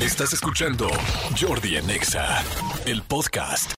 Estás escuchando Jordi en Exa, el podcast.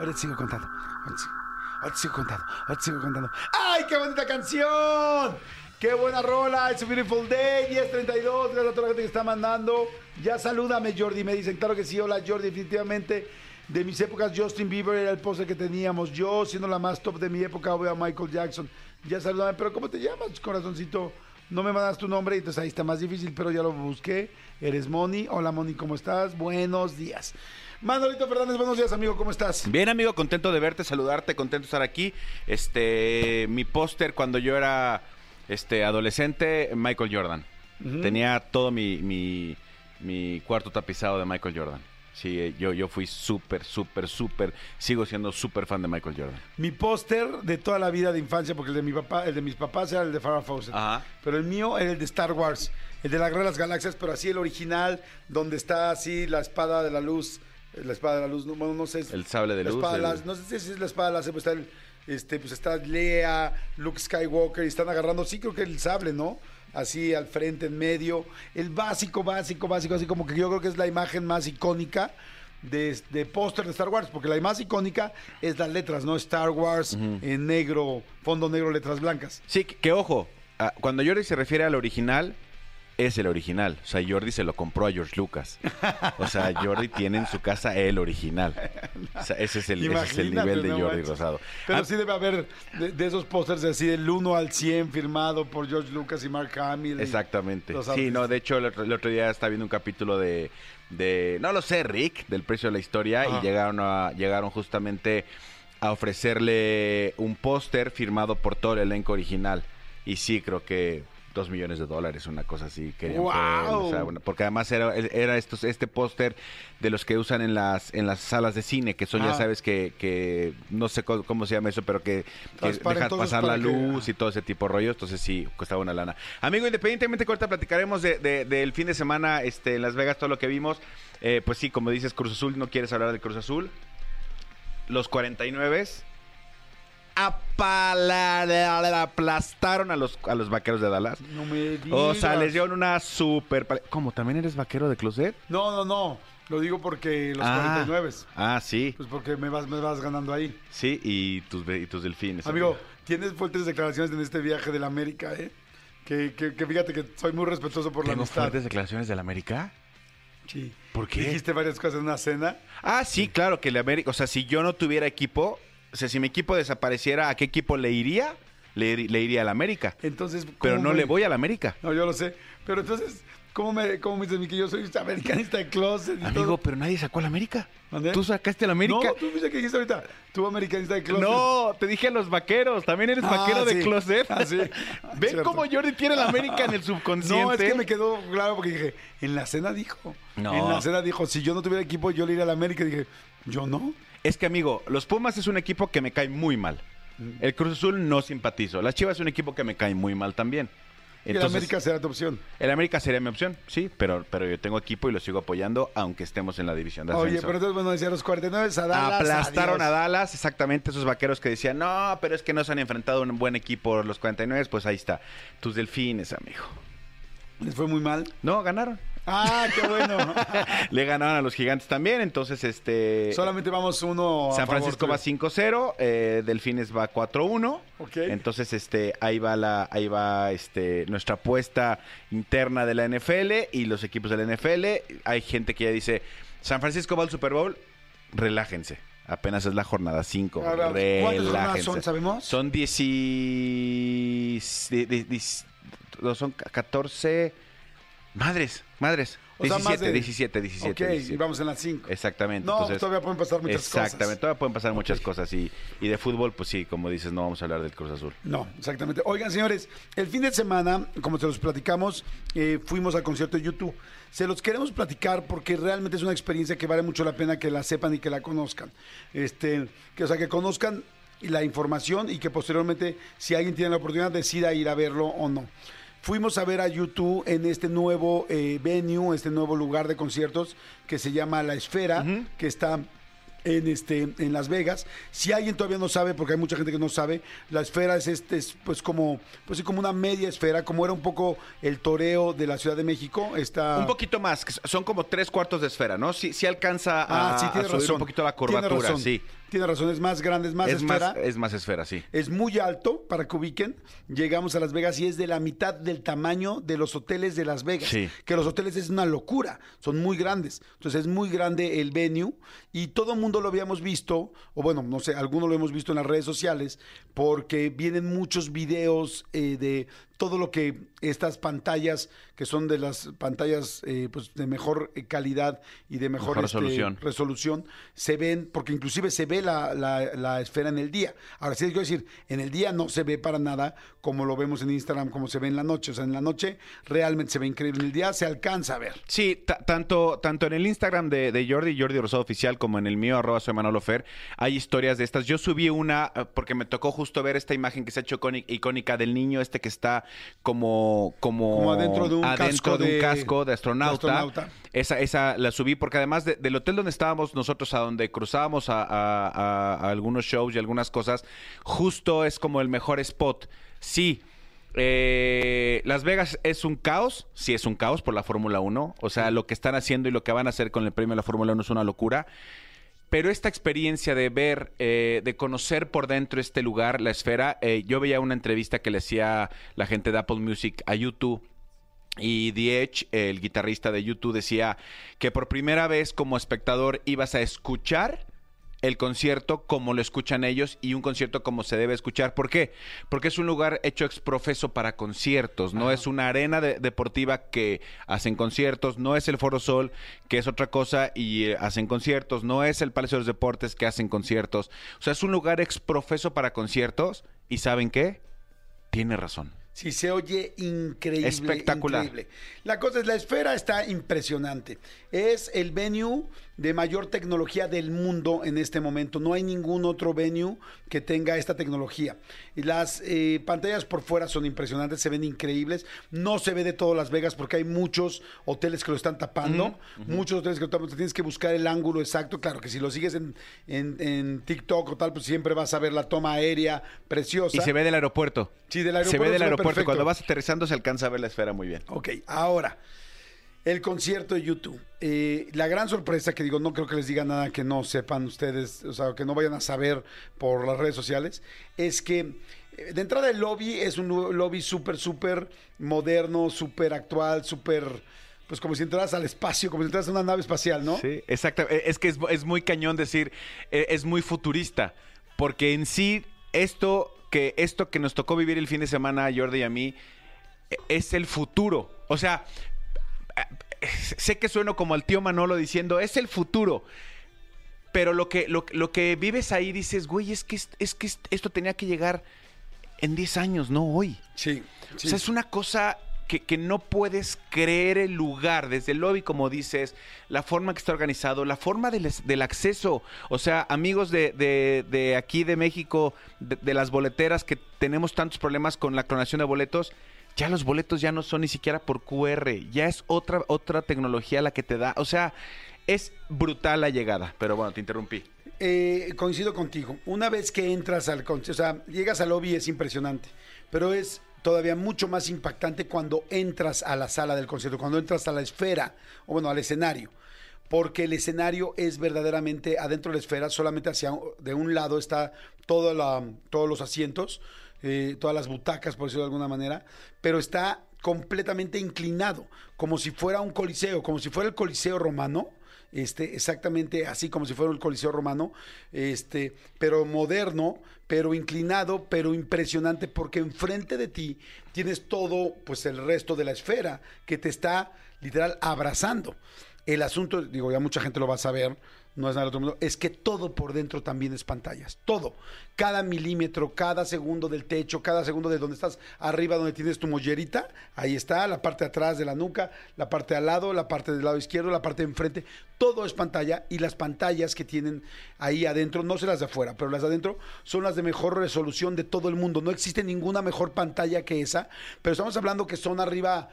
Ahora te sigo contando. Ahora te sigo, ahora te sigo contando. Ahora te sigo contando. ¡Ay, qué bonita canción! ¡Qué buena rola! It's a beautiful day, 1032. Gracias a toda la gente que está mandando. Ya salúdame, Jordi. Me dicen, claro que sí. Hola, Jordi. Definitivamente, de mis épocas, Justin Bieber era el póster que teníamos. Yo, siendo la más top de mi época, voy a Michael Jackson. Ya salúdame. Pero, ¿cómo te llamas, corazoncito? No me mandas tu nombre, entonces ahí está más difícil, pero ya lo busqué. Eres Moni. Hola, Moni, ¿cómo estás? Buenos días. Manolito Fernández, buenos días, amigo, ¿cómo estás? Bien, amigo, contento de verte, saludarte, contento de estar aquí. Este, mi póster cuando yo era este adolescente, Michael Jordan. Tenía todo mi, mi, mi cuarto tapizado de Michael Jordan. Sí, eh, yo, yo fui súper, súper, súper, sigo siendo súper fan de Michael Jordan. Mi póster de toda la vida de infancia, porque el de mi papá, el de mis papás era el de Farrah Fawcett. Ajá. Pero el mío era el de Star Wars, el de la Guerra de las Galaxias, pero así el original, donde está así la espada de la luz, eh, la espada de la luz, no, bueno, no sé. El sable de la luz, el- no sé si es la espada de láser, pues está el, este, pues está Lea, Luke Skywalker, y están agarrando, sí creo que el sable, ¿no? Así al frente, en medio. El básico, básico, básico, así como que yo creo que es la imagen más icónica de, de póster de Star Wars, porque la más icónica es las letras, ¿no? Star Wars en negro, fondo negro, letras blancas. Sí, que, que ojo, cuando Jordi se refiere al original, es el original. O sea, Jordi se lo compró a George Lucas. O sea, Jordi tiene en su casa el original. O sea, ese es el, ese es el nivel de Jordi. Rosado. Pero Ah, sí debe haber de, de esos pósters así del 1 al 100 firmado por George Lucas y Mark Hamill. Exactamente. Sí, no, de hecho, el otro, el otro día estaba viendo un capítulo de, de, no lo sé, Rick, del precio de la historia, Ajá. y llegaron, a, llegaron justamente a ofrecerle un póster firmado por todo el elenco original. Y sí, creo que dos millones de dólares, una cosa así. Querían bueno, porque además era, era estos, este póster de los que usan en las, en las salas de cine, que son, ya sabes, que, que no sé cómo se llama eso, pero que, dejan pasar la que- luz y todo ese tipo de rollo, entonces sí, costaba una lana. Amigo, independientemente ahorita platicaremos de- de- del fin de semana este, en Las Vegas, todo lo que vimos, eh, pues sí, como dices, Cruz Azul, no quieres hablar del Cruz Azul. Los 49 apala- aplastaron a los, a los vaqueros de Dallas. No me digas. O sea, les dieron una super... pale- ¿Cómo? ¿También eres vaquero de closet? No, no, no. Lo digo porque los Ah. 49. Ah, sí. Pues porque me vas, me vas ganando ahí. Sí, y tus, ve- y tus delfines. Amigo, tienes fuertes declaraciones en este viaje de la América, ¿eh? Que, que, que fíjate que soy muy respetuoso por la ¿Tengo amistad. fuertes declaraciones del América? Sí. ¿Por qué? Dijiste varias cosas en una cena. Ah, sí, claro, que el América, o sea, si yo no tuviera equipo, o sea, si mi equipo desapareciera, ¿a qué equipo le iría? Le, le iría al América. Entonces, ¿cómo Pero no me- le voy al América. No, yo lo sé. Pero entonces, ¿cómo me, cómo me dices a que yo soy americanista de closet y Amigo, todo? pero nadie sacó al América. ¿Mandé? ¿Tú sacaste al América? No, tú que dijiste ahorita. Tú americanista de closet. No, te dije a los vaqueros. También eres Ah, vaquero de closet. Ah, sí. ¿Ven Cierto. cómo Jordi tiene el América en el subconsciente? No, es que me quedó claro porque dije, en la cena dijo. No. En la cena dijo, si yo no tuviera equipo, yo le iría a la América. Y dije, yo no. Es que, amigo, los Pumas es un equipo que me cae muy mal. El Cruz Azul no simpatizo. Las Chivas es un equipo que me cae muy mal también. la América será tu opción. El América sería mi opción, sí, pero, pero yo tengo equipo y lo sigo apoyando, aunque estemos en la división de ascenso. Oye, pero entonces, bueno, decía los 49 a Dallas. Aplastaron adiós. a Dallas, exactamente, esos vaqueros que decían, no, pero es que no se han enfrentado a un buen equipo los 49, pues ahí está. Tus delfines, amigo. Les fue muy mal. No, ganaron. Ah, qué bueno. Le ganaron a los gigantes también, entonces este... Solamente vamos uno a San favor Francisco va tuyo. 5-0, eh, Delfines va 4-1. Ok. Entonces, este, ahí va la, ahí va este, nuestra apuesta interna de la NFL y los equipos de la NFL. Hay gente que ya dice, San Francisco va al Super Bowl, relájense. Apenas es la jornada 5. Ahora, ¿cuántas jornadas son, sabemos? Son 10 y... di- di- dis- no, son 14... Madres, madres. O sea, 17, más de- 17, 17, Ok, 17. y vamos en las 5. Exactamente. No, entonces, todavía pueden pasar muchas Exactamente, cosas. todavía pueden pasar muchas cosas. Y, y de fútbol, pues sí, como dices, no vamos a hablar del Cruz Azul. No, exactamente. Oigan, señores, el fin de semana, como se los platicamos, eh, fuimos al concierto de YouTube. Se los queremos platicar porque realmente es una experiencia que vale mucho la pena que la sepan y que la conozcan. Este, que, o sea, que conozcan la información y que posteriormente, si alguien tiene la oportunidad, decida ir a verlo o no. Fuimos a ver a YouTube en este nuevo eh, venue, este nuevo lugar de conciertos que se llama La Esfera, que está en este en Las Vegas. Si alguien todavía no sabe, porque hay mucha gente que no sabe, la esfera es este es pues como pues sí, como una media esfera, como era un poco el toreo de la Ciudad de México. Está Un poquito más, que son como tres cuartos de esfera, ¿no? Sí, sí alcanza a, Ah, sí, a subir razón. un poquito la curvatura, sí. Tiene razón, es más grande, es más Es esfera. más, es más esfera, sí. Es muy alto para que ubiquen. Llegamos a Las Vegas y es de la mitad del tamaño de los hoteles de Las Vegas. Sí. Que los hoteles es una locura, son muy grandes. Entonces es muy grande el venue y todo el mundo lo habíamos visto, o bueno, no sé, algunos lo hemos visto en las redes sociales, porque vienen muchos videos eh, de todo lo que estas pantallas, que son de las pantallas eh, pues, de mejor eh, calidad y de mejor, Mejor este, resolución. resolución, se ven, porque inclusive se ve la, la- la esfera en el día. Ahora sí, quiero decir, en el día no se ve para nada como lo vemos en Instagram, como se ve en la noche. O sea, en la noche realmente se ve increíble. En el día se alcanza a ver. Sí, ta- tanto, tanto en el Instagram de, de Jordi, Jordi Rosado Oficial, como en el mío, arroba soy Manolo Fer, hay historias de estas. Yo subí una eh, porque me tocó justo ver esta imagen que se ha hecho icóni- icónica del niño este que está como... Como, Como adentro de un adentro casco de un casco de astronauta. de astronauta. Esa, esa la subí porque además de- del hotel donde estábamos nosotros, a donde cruzábamos a, a- a- a algunos shows y algunas cosas, justo es como el mejor spot. Sí, eh, Las Vegas es un caos, sí es un caos por la Fórmula 1. O sea, lo que están haciendo y lo que van a hacer con el premio de la Fórmula 1 es una locura. Pero esta experiencia de ver, eh, de conocer por dentro este lugar, la esfera, eh, yo veía una entrevista que le hacía la gente de Apple Music a YouTube. Y The Edge, el guitarrista de YouTube, decía que por primera vez como espectador ibas a escuchar el concierto como lo escuchan ellos y un concierto como se debe escuchar. ¿Por qué? Porque es un lugar hecho exprofeso para conciertos, no es una arena de- deportiva que hacen conciertos, no es el Foro Sol, que es otra cosa y eh, hacen conciertos, no es el Palacio de los Deportes que hacen conciertos. O sea, es un lugar exprofeso para conciertos y ¿saben qué? Tiene razón. Sí, se oye increíble. Espectacular. increíble. La cosa es, la esfera está impresionante. Es el venue de mayor tecnología del mundo en este momento. No hay ningún otro venue que tenga esta tecnología. Y las eh, pantallas por fuera son impresionantes, se ven increíbles. No se ve de todo Las Vegas porque hay muchos hoteles que lo están tapando. Muchos hoteles que lo tapan. Tienes que buscar el ángulo exacto. Claro que si lo sigues en, en- en TikTok o tal, pues siempre vas a ver la toma aérea preciosa. Y se ve del aeropuerto. Sí, del Se aeropuerto ve del se ve aeropuerto. perfecto. Cuando vas aterrizando se alcanza a ver la esfera muy bien. Ok, ahora, el concierto de YouTube. Eh, la gran sorpresa que digo, no creo que les diga nada que no sepan ustedes, o sea, que no vayan a saber por las redes sociales, es que eh, de entrada el lobby es un lo- lobby súper, súper moderno, súper actual, súper, pues como si entraras al espacio, como si entraras a una nave espacial, ¿no? Sí, exacto. Eh, Es que es, es muy cañón decir, es muy futurista, porque en sí esto que esto que nos tocó vivir el fin de semana a Jordi y a mí es el futuro. O sea, sé que sueno como al tío Manolo diciendo, es el futuro. Pero lo que, lo, lo que vives ahí dices, güey, es que, es, que esto tenía que llegar en 10 años, no hoy. Sí, sí. O sea, es una cosa que, que no puedes creer el lugar, desde el lobby, como dices, la forma que está organizado, la forma del, es- del acceso. O sea, amigos de, de- de aquí de México, de, de las boleteras, que tenemos tantos problemas con la clonación de boletos, ya los boletos ya no son ni siquiera por QR, ya es otra, otra tecnología la que te da. O sea, es brutal la llegada. Pero bueno, te interrumpí. Eh, coincido contigo. Una vez que entras al concierto, o sea, llegas al lobby es impresionante, pero es todavía mucho más impactante cuando entras a la sala del concierto, cuando entras a la esfera, o bueno, al escenario. Porque el escenario es verdaderamente adentro de la esfera, solamente hacia de un lado está toda la- todos los asientos, eh, todas las butacas, por decirlo de alguna manera, pero está completamente inclinado, como si fuera un coliseo, como si fuera el coliseo romano, este, exactamente así como si fuera el Coliseo Romano, este, pero moderno, pero inclinado, pero impresionante, porque enfrente de ti tienes todo, pues el resto de la esfera que te está literal abrazando. El asunto, digo, ya mucha gente lo va a saber, no es nada del otro mundo, es que todo por dentro también es pantallas, todo. Cada milímetro, cada segundo del techo, cada segundo de donde estás arriba, donde tienes tu mollerita, ahí está, la parte de atrás de la nuca, la parte al lado, la parte del lado izquierdo, la parte de enfrente, todo es pantalla y las pantallas que tienen ahí adentro, no sé las de afuera, pero las de adentro son las de mejor resolución de todo el mundo. No existe ninguna mejor pantalla que esa, pero estamos hablando que son arriba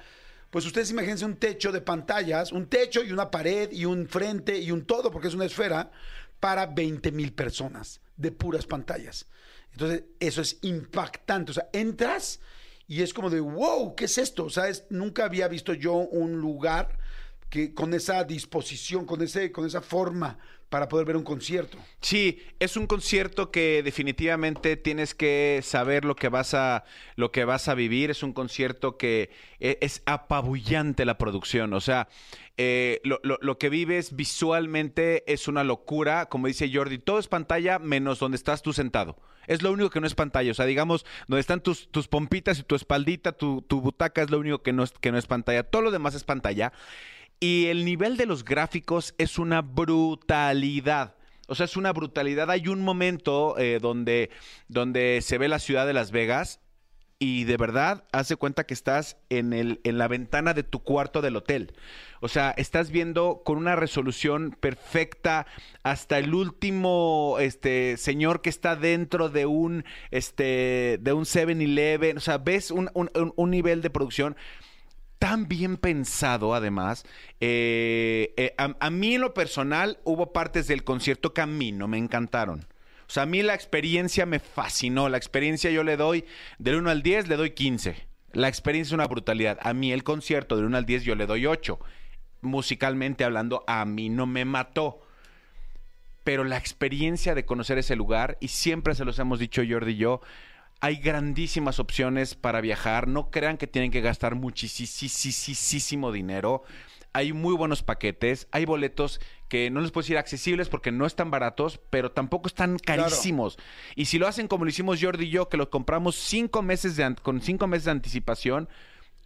pues ustedes imagínense un techo de pantallas, un techo y una pared y un frente y un todo, porque es una esfera, para 20 mil personas de puras pantallas. Entonces, eso es impactante. O sea, entras y es como de, wow, ¿qué es esto? O sea, es- nunca había visto yo un lugar que con esa disposición, con, ese, con esa forma para poder ver un concierto. Sí, es un concierto que definitivamente tienes que saber lo que vas a lo que vas a vivir. Es un concierto que eh, es apabullante la producción. O sea, eh, lo, lo- lo que vives visualmente es una locura. Como dice Jordi, todo es pantalla menos donde estás tú sentado. Es lo único que no es pantalla. O sea, digamos, donde están tus, tus pompitas y tu espaldita, tu, tu butaca es lo único que no es, que no es pantalla. Todo lo demás es pantalla. Y el nivel de los gráficos es una brutalidad. O sea, es una brutalidad. Hay un momento eh, donde, donde se ve la ciudad de Las Vegas y de verdad hace cuenta que estás en, el, en la ventana de tu cuarto del hotel. O sea, estás viendo con una resolución perfecta hasta el último este, señor que está dentro de un, este, de un 7-Eleven. O sea, ves un, un- un- nivel de producción tan bien pensado, además. Eh, eh, a, a mí, en lo personal, hubo partes del concierto que a mí no me encantaron. O sea, a mí la experiencia me fascinó. La experiencia yo le doy, del 1 al 10, le doy 15. La experiencia es una brutalidad. A mí el concierto del 1 al 10 yo le doy 8. Musicalmente hablando, a mí no me mató pero la experiencia de conocer ese lugar, y siempre se los hemos dicho Jordi y yo, hay grandísimas opciones para viajar. No crean que tienen que gastar muchísimo dinero. Hay muy buenos paquetes, hay boletos que no les puedo decir accesibles porque no están baratos, pero tampoco están carísimos. Y si lo hacen como lo hicimos Jordi y yo, que lo compramos cinco meses de con cinco meses de anticipación,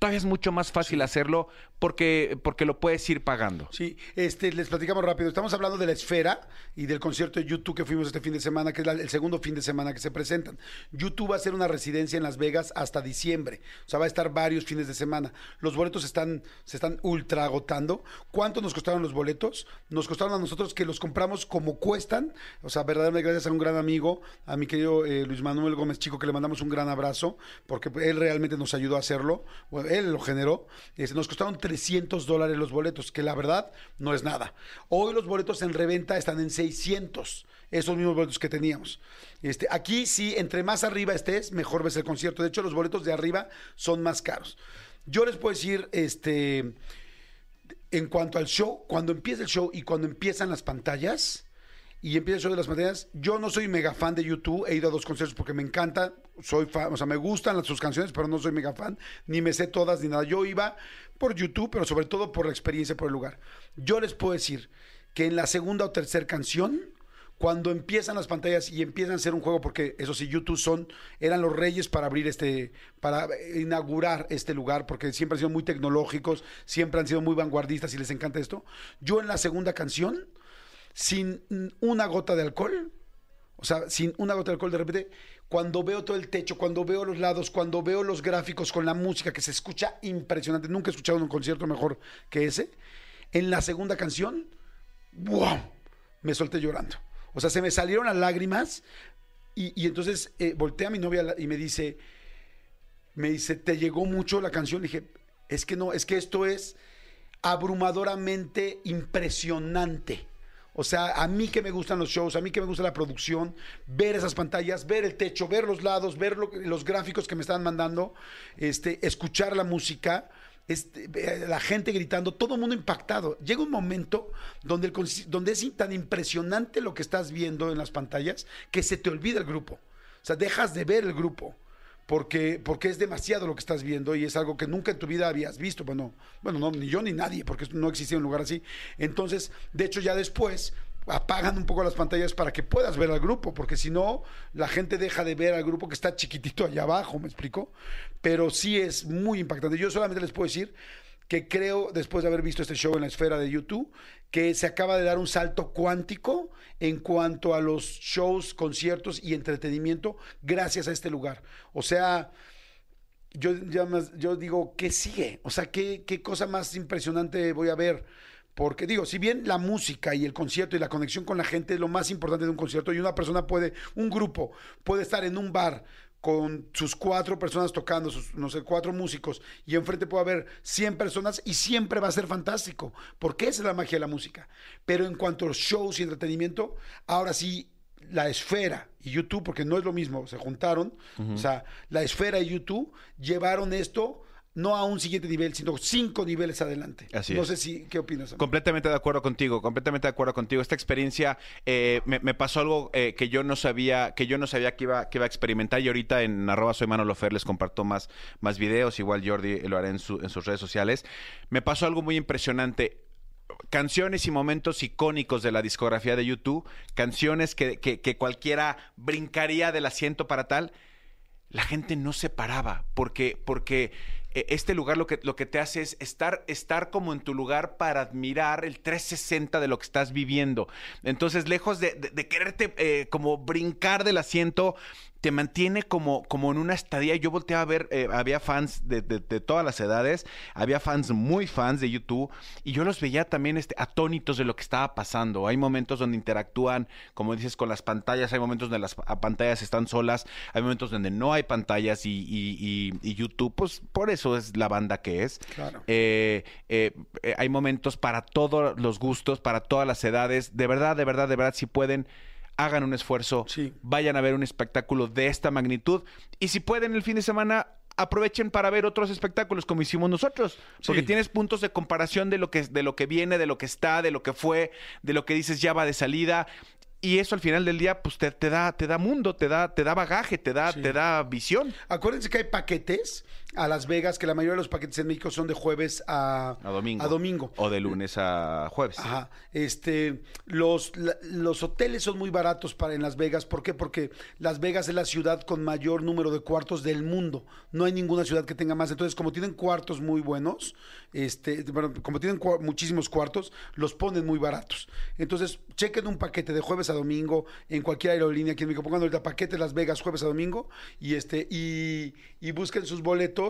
todavía es mucho más fácil hacerlo porque, porque lo puedes ir pagando. Sí, este, les platicamos rápido. Estamos hablando de la esfera y del concierto de YouTube que fuimos este fin de semana, que es la- el segundo fin de semana que se presentan. YouTube va a hacer una residencia en Las Vegas hasta diciembre. O sea, va a estar varios fines de semana. Los boletos están, se están ultra agotando. ¿Cuánto nos costaron los boletos? Nos costaron a nosotros que los compramos como cuestan. O sea, verdaderamente gracias a un gran amigo, a mi querido eh, Luis Manuel Gómez Chico, que le mandamos un gran abrazo, porque él realmente nos ayudó a hacerlo. Bueno, él lo generó. Nos costaron 300 dólares los boletos, que la verdad no es nada. Hoy los boletos en reventa están en 600, esos mismos boletos que teníamos. Este, aquí sí, entre más arriba estés, mejor ves el concierto. De hecho, los boletos de arriba son más caros. Yo les puedo decir, este, en cuanto al show, cuando empieza el show y cuando empiezan las pantallas y empieza el show de las pantallas, yo no soy mega fan de YouTube, he ido a dos conciertos porque me encanta, soy fan, o sea, me gustan sus canciones, pero no soy mega fan, ni me sé todas ni nada. Yo iba por YouTube, pero sobre todo por la experiencia, por el lugar. Yo les puedo decir que en la segunda o tercera canción, cuando empiezan las pantallas y empiezan a hacer un juego, porque eso sí, YouTube son, eran los reyes para abrir este, para inaugurar este lugar, porque siempre han sido muy tecnológicos, siempre han sido muy vanguardistas y les encanta esto. Yo en la segunda canción, sin una gota de alcohol, o sea, sin una gota de alcohol, de repente, cuando veo todo el techo, cuando veo los lados, cuando veo los gráficos con la música que se escucha impresionante, nunca he escuchado un concierto mejor que ese, en la segunda canción, ¡wow! Me solté llorando. O sea, se me salieron las lágrimas y, entonces eh, volteé a mi novia y me dice, me dice, ¿te llegó mucho la canción? Le dije, es que no, es que esto es abrumadoramente impresionante. O sea, a mí que me gustan los shows, a mí que me gusta la producción, ver esas pantallas, ver el techo, ver los lados, ver lo- los gráficos que me están mandando, este, escuchar la música, este, eh, la gente gritando, todo el mundo impactado. Llega un momento donde, donde es tan impresionante lo que estás viendo en las pantallas que se te olvida el grupo. O sea, dejas de ver el grupo porque, porque es demasiado lo que estás viendo y es algo que nunca en tu vida habías visto. Bueno, bueno, no, ni yo ni nadie, porque no existía un lugar así. Entonces, de hecho, ya después apagan un poco las pantallas para que puedas ver al grupo, porque si no, la gente deja de ver al grupo que está chiquitito allá abajo, ¿me explico? Pero sí es muy impactante. Yo solamente les puedo decir que creo, después de haber visto este show en la esfera de YouTube, que se acaba de dar un salto cuántico en cuanto a los shows, conciertos y entretenimiento gracias a este lugar. O sea, yo, digo, ¿qué sigue? O sea, ¿qué, ¿qué cosa más impresionante voy a ver? Porque digo, si bien la música y el concierto y la conexión con la gente es lo más importante de un concierto y una persona puede, un grupo puede estar en un bar con sus cuatro personas tocando, sus, no sé, cuatro músicos, y enfrente puede haber 100 personas y siempre va a ser fantástico, porque esa es la magia de la música. Pero en cuanto a los shows y entretenimiento, ahora sí, la esfera y YouTube, porque no es lo mismo, se juntaron, o sea, la esfera y YouTube llevaron esto no a un siguiente nivel, sino cinco niveles adelante. Así no es. sé si, ¿qué opinas? amigo? Completamente de acuerdo contigo, completamente de acuerdo contigo. Esta experiencia eh, me, me pasó algo eh, que yo no sabía, que yo no sabía que iba, que iba a experimentar y ahorita en arroba soy Manolo Fer les comparto más, más videos, igual Jordi lo hará en, su- en sus redes sociales. Me pasó algo muy impresionante. Canciones y momentos icónicos de la discografía de YouTube, canciones que, que- que cualquiera brincaría del asiento para tal, la gente no se paraba porque porque este lugar lo que lo que te hace es estar estar como en tu lugar para admirar el 360 de lo que estás viviendo. Entonces lejos de, de- de quererte eh, como brincar del asiento te mantiene como, como en una estadía. Yo volteaba a ver, eh, había fans de, de- de todas las edades, había fans muy fans de YouTube, y yo los veía también este, atónitos de lo que estaba pasando. Hay momentos donde interactúan, como dices, con las pantallas, hay momentos donde las pa- pantallas están solas, hay momentos donde no hay pantallas y, y- y- y YouTube, pues por eso es la banda que es. Claro. Eh, eh, eh, hay momentos para todos los gustos, para todas las edades. De verdad, de verdad, de verdad, si pueden, hagan un esfuerzo, Sí. vayan a ver un espectáculo de esta magnitud. Y si pueden el fin de semana, aprovechen para ver otros espectáculos como hicimos nosotros. Porque Sí. tienes puntos de comparación de lo, que, de lo que viene, de lo que está, de lo que fue, de lo que dices ya va de salida. Y eso al final del día, pues te, te da, te da mundo, te da, te da bagaje, te da, Sí. te da visión. Acuérdense que hay paquetes a Las Vegas, que la mayoría de los paquetes en México son de jueves a, A domingo. A domingo. O de lunes a jueves. Ajá. Este, los, la- los hoteles son muy baratos para en Las Vegas. ¿Por qué? Porque Las Vegas es la ciudad con mayor número de cuartos del mundo. No hay ninguna ciudad que tenga más. Entonces, como tienen cuartos muy buenos, este, bueno, como tienen cua- muchísimos cuartos, los ponen muy baratos. Entonces, chequen un paquete de jueves a domingo en cualquier aerolínea aquí en México. Pongan ahorita paquete Las Vegas jueves a domingo y este y, y busquen sus boletos.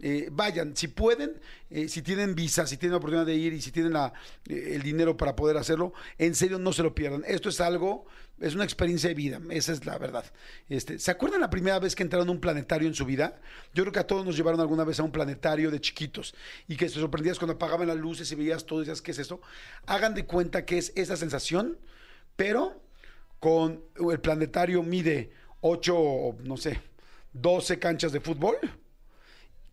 Eh, vayan, si pueden, eh, si tienen visa, si tienen la oportunidad de ir y si tienen eh, el dinero para poder hacerlo, en serio no se lo pierdan. Esto es algo, es una experiencia de vida, esa es la verdad. Este, ¿Se acuerdan la primera vez que entraron a un planetario en su vida? Yo creo que a todos nos llevaron alguna vez a un planetario de chiquitos y que te sorprendías cuando apagaban las luces y veías todo y decías, ¿qué es esto? Hagan de cuenta que es esa sensación, pero con el planetario mide 8, no sé, 12 canchas de fútbol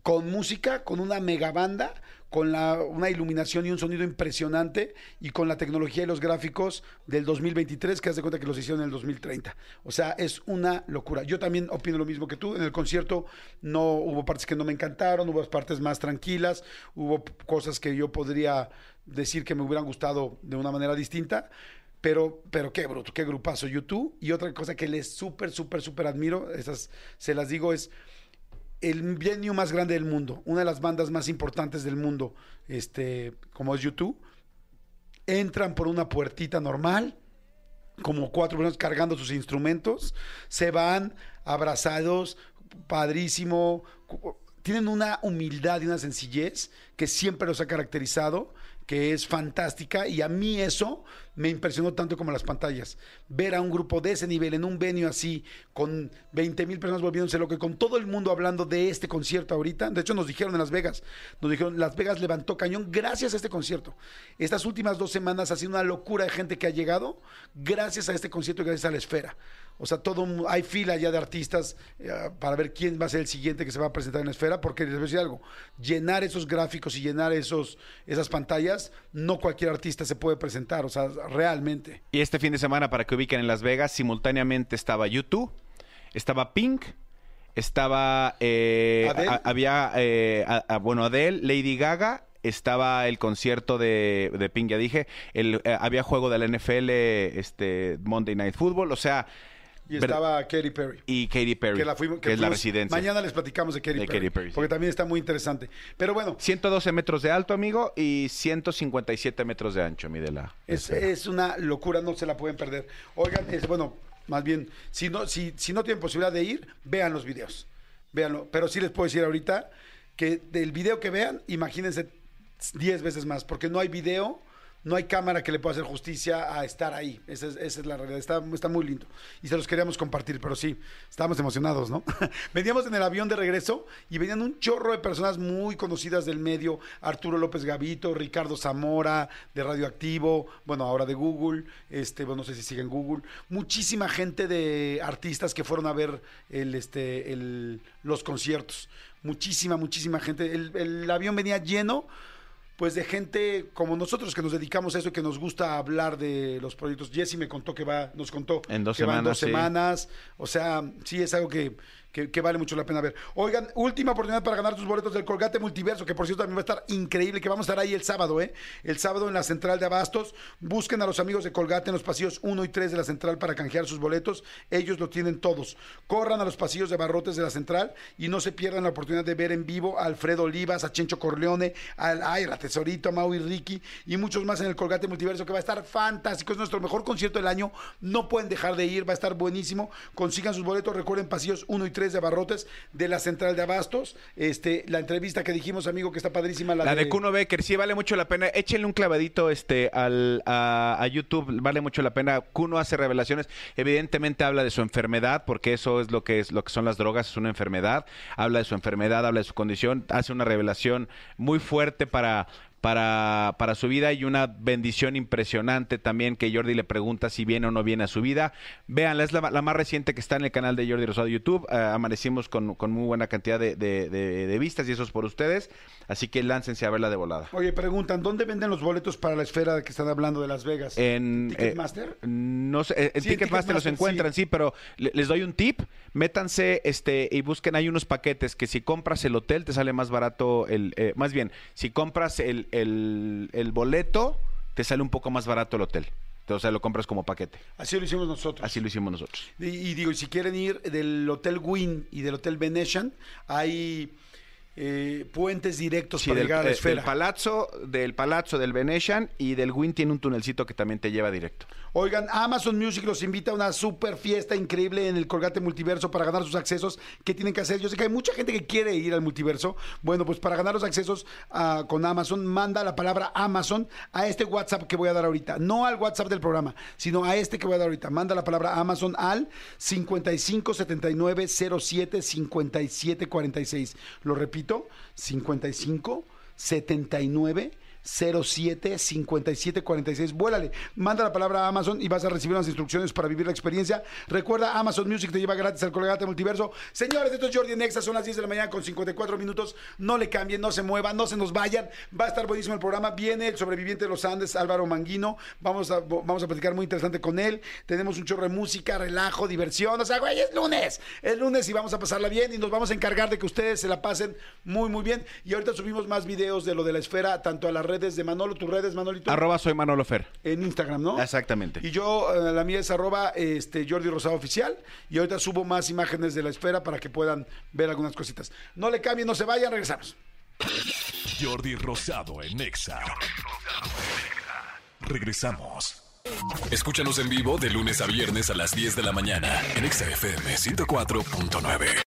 con música, con una mega banda, con la, una iluminación y un sonido impresionante y con la tecnología y los gráficos del 2023 que haz de cuenta que los hicieron en el 2030. O sea, es una locura. Yo también opino lo mismo que tú. En el concierto no hubo partes que no me encantaron, hubo partes más tranquilas, hubo cosas que yo podría decir que me hubieran gustado de una manera distinta. Pero, pero qué bruto, qué grupazo YouTube. Y otra cosa que les súper, súper, súper admiro, esas se las digo, es el venue más grande del mundo, una de las bandas más importantes del mundo, este, como es YouTube, entran por una puertita normal, como cuatro personas cargando sus instrumentos, se van abrazados, padrísimo, tienen una humildad y una sencillez que siempre los ha caracterizado, que es fantástica y a mí eso me impresionó tanto como las pantallas. Ver a un grupo de ese nivel en un venue así, con 20 mil personas volviéndose loco y con todo el mundo hablando de este concierto ahorita. De hecho, nos dijeron en Las Vegas, nos dijeron, Las Vegas levantó cañón gracias a este concierto. Estas últimas dos semanas ha sido una locura de gente que ha llegado gracias a este concierto y gracias a la esfera. O sea, todo hay fila ya de artistas eh, para ver quién va a ser el siguiente que se va a presentar en la esfera, porque les voy a decir algo, llenar esos gráficos y llenar esos, esas pantallas, no cualquier artista se puede presentar, o sea, realmente. Y este fin de semana, para que ubiquen en Las Vegas, simultáneamente estaba YouTube, estaba Pink, estaba. eh, ¿Adele? a- había. eh, a- a- bueno, Adele, Lady Gaga. Estaba el concierto de, de Pink, ya dije. El, eh, había juego de la NFL, este, Monday Night Football. O sea. Y estaba Katy Perry. y Katy Perry, Que, la fuimos- que, que es la fuimos- residencia. Mañana les platicamos de Katy De Perry. Katy Perry, sí. Porque también está muy interesante. Pero bueno, 112 metros de alto, amigo, y 157 metros de ancho, mide la. Es, esfera. es una locura, no se la pueden perder. Oigan, es, bueno, más bien, si no, si, si no tienen posibilidad de ir, vean los videos. Véanlo. Pero sí les puedo decir ahorita que del video que vean, imagínense 10 veces más, porque no hay video no hay cámara que le pueda hacer justicia a estar ahí. Esa es, esa es la realidad. Está, muy lindo. Y se los queríamos compartir, pero sí, estábamos emocionados, ¿no? Veníamos en el avión de regreso y venían un chorro de personas muy conocidas del medio. Arturo López Gavito, Ricardo Zamora, de Radioactivo, bueno, ahora de Google, este, bueno, no sé si siguen Google. Muchísima gente de artistas que fueron a ver este, el, los conciertos. Muchísima, muchísima gente. El, el avión venía lleno pues de gente como nosotros que nos dedicamos a eso y que nos gusta hablar de los proyectos. Jesse me contó que va, nos contó En dos que va en dos semanas, semanas. O sea, sí es algo que, que- vale mucho la pena ver. Oigan, última oportunidad para ganar tus boletos del Colgate Multiverso, que por cierto también va a estar increíble, que vamos a estar ahí el sábado, ¿eh? El sábado en la central de Abastos. Busquen a los amigos de Colgate en los pasillos 1 y 3 de la central para canjear sus boletos. Ellos lo tienen todos. Corran a los pasillos de barrotes de la central y no se pierdan la oportunidad de ver en vivo a Alfredo Olivas, a Chencho Corleone, al ay, a Tesorito, a Mau y Ricky y muchos más en el Colgate Multiverso, que va a estar fantástico. Es nuestro mejor concierto del año. No pueden dejar de ir, va a estar buenísimo. Consigan sus boletos, recuerden pasillos 1 y 3 de Barrotes de la central de Abastos. Este, la entrevista que dijimos, amigo, que está padrísima. La, La de Kuno Becker, sí, vale mucho la pena. Échenle un clavadito este, al, a, a YouTube, vale mucho la pena. Kuno hace revelaciones. Evidentemente habla de su enfermedad, porque eso es lo que, es lo que son las drogas, es una enfermedad. Habla de su enfermedad, habla de su condición. Hace una revelación muy fuerte para, para, para su vida y una bendición impresionante también que Jordi le pregunta si viene o no viene a su vida. Véanla, es la, la más reciente que está en el canal de Jordi Rosado de YouTube. Eh, amanecimos con, con muy buena cantidad de, de- de- de vistas y eso es por ustedes. Así que láncense a verla de volada. Oye, preguntan, ¿dónde venden los boletos para la esfera de que están hablando de Las Vegas? En ¿Ticketmaster? eh, no sé, eh, en Sí, Ticketmaster los Ticketmaster, encuentran, sí, pero le- les doy un tip, métanse este y busquen hay unos paquetes que si compras el hotel te sale más barato el eh, más bien, si compras el, el, el boleto te sale un poco más barato el hotel. O sea, lo compras como paquete. Así lo hicimos nosotros. Así lo hicimos nosotros. Y, y digo, y si quieren ir del Hotel Wynn y del Hotel Venetian, hay eh, puentes directos Sí, para del, llegar a la eh, esfera. del palazzo, del palazzo del Venetian y del Win tiene un tunelcito que también te lleva directo. Oigan, Amazon Music los invita a una super fiesta increíble en el Colgate Multiverso para ganar sus accesos. ¿Qué tienen que hacer? Yo sé que hay mucha gente que quiere ir al multiverso. Bueno, pues para ganar los accesos ah, con Amazon, manda la palabra Amazon a este WhatsApp que voy a dar ahorita. No al WhatsApp del programa, sino a este que voy a dar ahorita. Manda la palabra Amazon al 55 79 07 57 46. Lo repito, 55 79 07 57 46. Vuélale, manda la palabra a Amazon y vas a recibir unas instrucciones para vivir la experiencia. Recuerda, Amazon Music te lleva gratis al Colgate Multiverso. Señores, esto es Jordi Nexa, son las 10 de la mañana con 54 minutos. No le cambien, no se muevan, no se nos vayan. Va a estar buenísimo el programa. Viene el sobreviviente de los Andes, Álvaro Manguino. Vamos a, vamos a platicar muy interesante con él. Tenemos un chorro de música, relajo, diversión. O sea, güey, es lunes. Es lunes y vamos a pasarla bien y nos vamos a encargar de que ustedes se la pasen muy, muy bien. Y ahorita subimos más videos de lo de la esfera, tanto a las redes de Manolo, tus redes, Manolito. Arroba soy Manolo Fer. En Instagram, ¿no? Exactamente. Y yo, eh, la mía es arroba este, Jordi Rosado Oficial. Y ahorita subo más imágenes de la esfera para que puedan ver algunas cositas. No le cambien, no se vayan, regresamos. Jordi Rosado en Exa. Regresamos. Escúchanos en vivo de lunes a viernes a las 10 de la mañana en Exa FM 104.9.